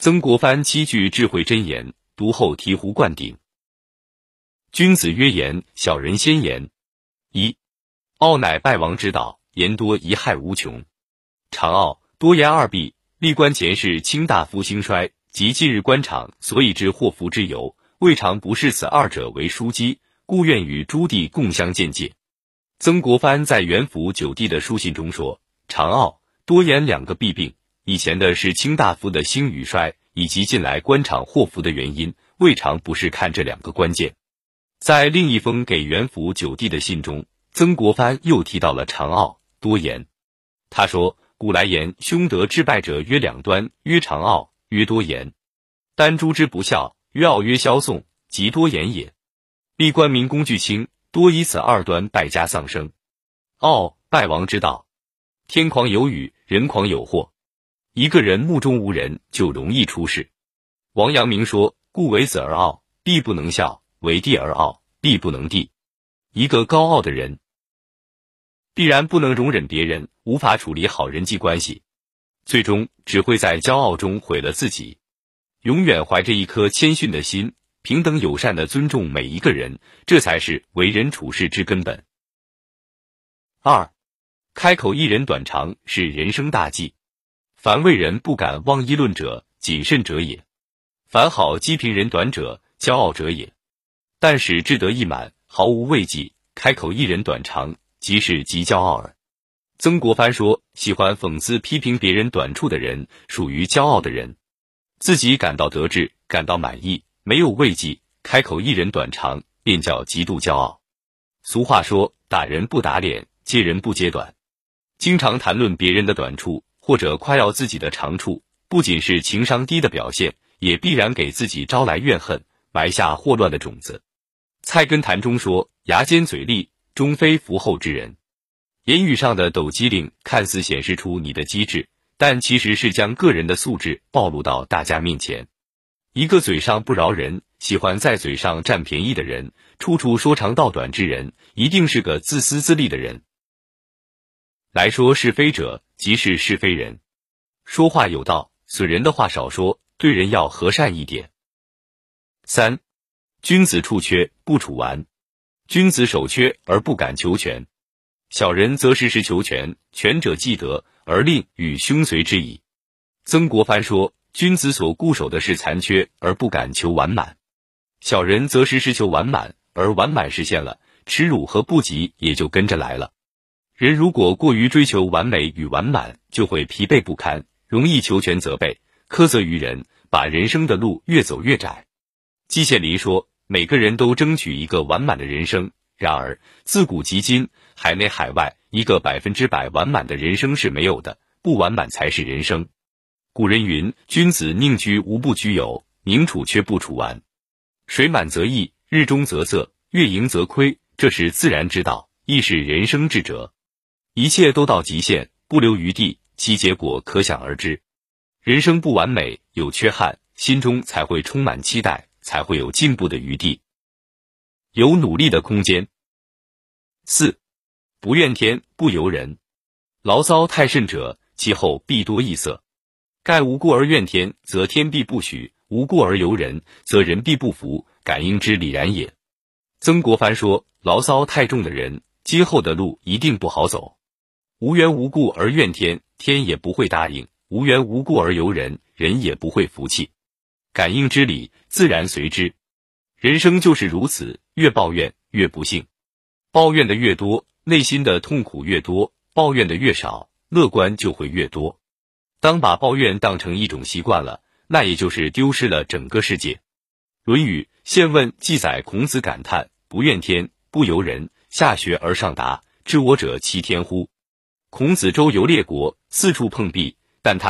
曾国藩七句智慧箴言，读后醍醐灌顶。君子曰言，小人先言。一，傲乃败亡之道，言多贻害无穷。常傲多言二弊，历官前世卿大夫兴衰，及近日官场所以致祸福之由，未尝不视此二者为枢机，故愿与诸弟共相见戒。曾国藩在元符九弟的书信中说，常傲多言两个弊病。以前的是卿大夫的兴与衰，以及近来官场祸福的原因，未尝不是看这两个关键。在另一封给元辅九弟的信中，曾国藩又提到了长傲多言。他说：“古来言，凶德致败者曰两端，曰长傲，曰多言。丹朱之不孝，曰傲曰萧宋，即多言也。立官民工具轻，多以此二端败家丧生。傲败亡之道，天狂有雨，人狂有祸。”一个人目中无人，就容易出事。王阳明说：“故为子而傲，必不能孝；为弟而傲，必不能弟。”一个高傲的人，必然不能容忍别人，无法处理好人际关系，最终只会在骄傲中毁了自己。永远怀着一颗谦逊的心，平等友善的尊重每一个人，这才是为人处事之根本。二，开口一人短长，是人生大忌。凡为人不敢妄议论者，谨慎者也；凡好讥评人短者，骄傲者也。但使志得意满，毫无畏忌，开口一人短长，即是极骄傲耳。曾国藩说：“喜欢讽刺批评别人短处的人，属于骄傲的人；自己感到得志，感到满意，没有畏忌，开口一人短长，便叫极度骄傲。”俗话说：“打人不打脸，揭人不揭短。”经常谈论别人的短处。或者夸耀自己的长处，不仅是情商低的表现，也必然给自己招来怨恨，埋下祸乱的种子。菜根谭中说：“牙尖嘴利，终非福厚之人。”言语上的抖机灵，看似显示出你的机智，但其实是将个人的素质暴露到大家面前。一个嘴上不饶人，喜欢在嘴上占便宜的人，处处说长道短之人，一定是个自私自利的人。来说是非者，即是是非人。说话有道，损人的话少说，对人要和善一点。三，君子处缺不处完，君子守缺而不敢求全，小人则时时求全，全者既得，而令与凶随之矣。曾国藩说，君子所固守的是残缺，而不敢求完满；小人则时时求完满，而完满实现了，耻辱和不及也就跟着来了。人如果过于追求完美与完满，就会疲惫不堪，容易求全责备、苛责于人，把人生的路越走越窄。季羡林说：“每个人都争取一个完满的人生，然而自古及今，海内海外，一个百分之百完满的人生是没有的，不完满才是人生。”古人云：“君子宁居无不居有，宁处却不处完。水满则溢，日中则仄，月盈则亏，这是自然之道，亦是人生智者。”一切都到极限，不留余地，其结果可想而知。人生不完美，有缺憾，心中才会充满期待，才会有进步的余地，有努力的空间。四，不怨天不尤人，牢骚太甚者，其后必多异色。盖无故而怨天，则天必不许；无故而尤人，则人必不服。感应之理然也。曾国藩说：牢骚太重的人，今后的路一定不好走。无缘无故而怨天，天也不会答应；无缘无故而尤人，人也不会服气。感应之理，自然随之。人生就是如此，越抱怨越不幸。抱怨的越多，内心的痛苦越多；抱怨的越少，乐观就会越多。当把抱怨当成一种习惯了，那也就是丢失了整个世界。《论语·宪问》记载，孔子感叹：“不怨天，不尤人，下学而上达，知我者其天乎？”孔子周游列国，四处碰壁，但他。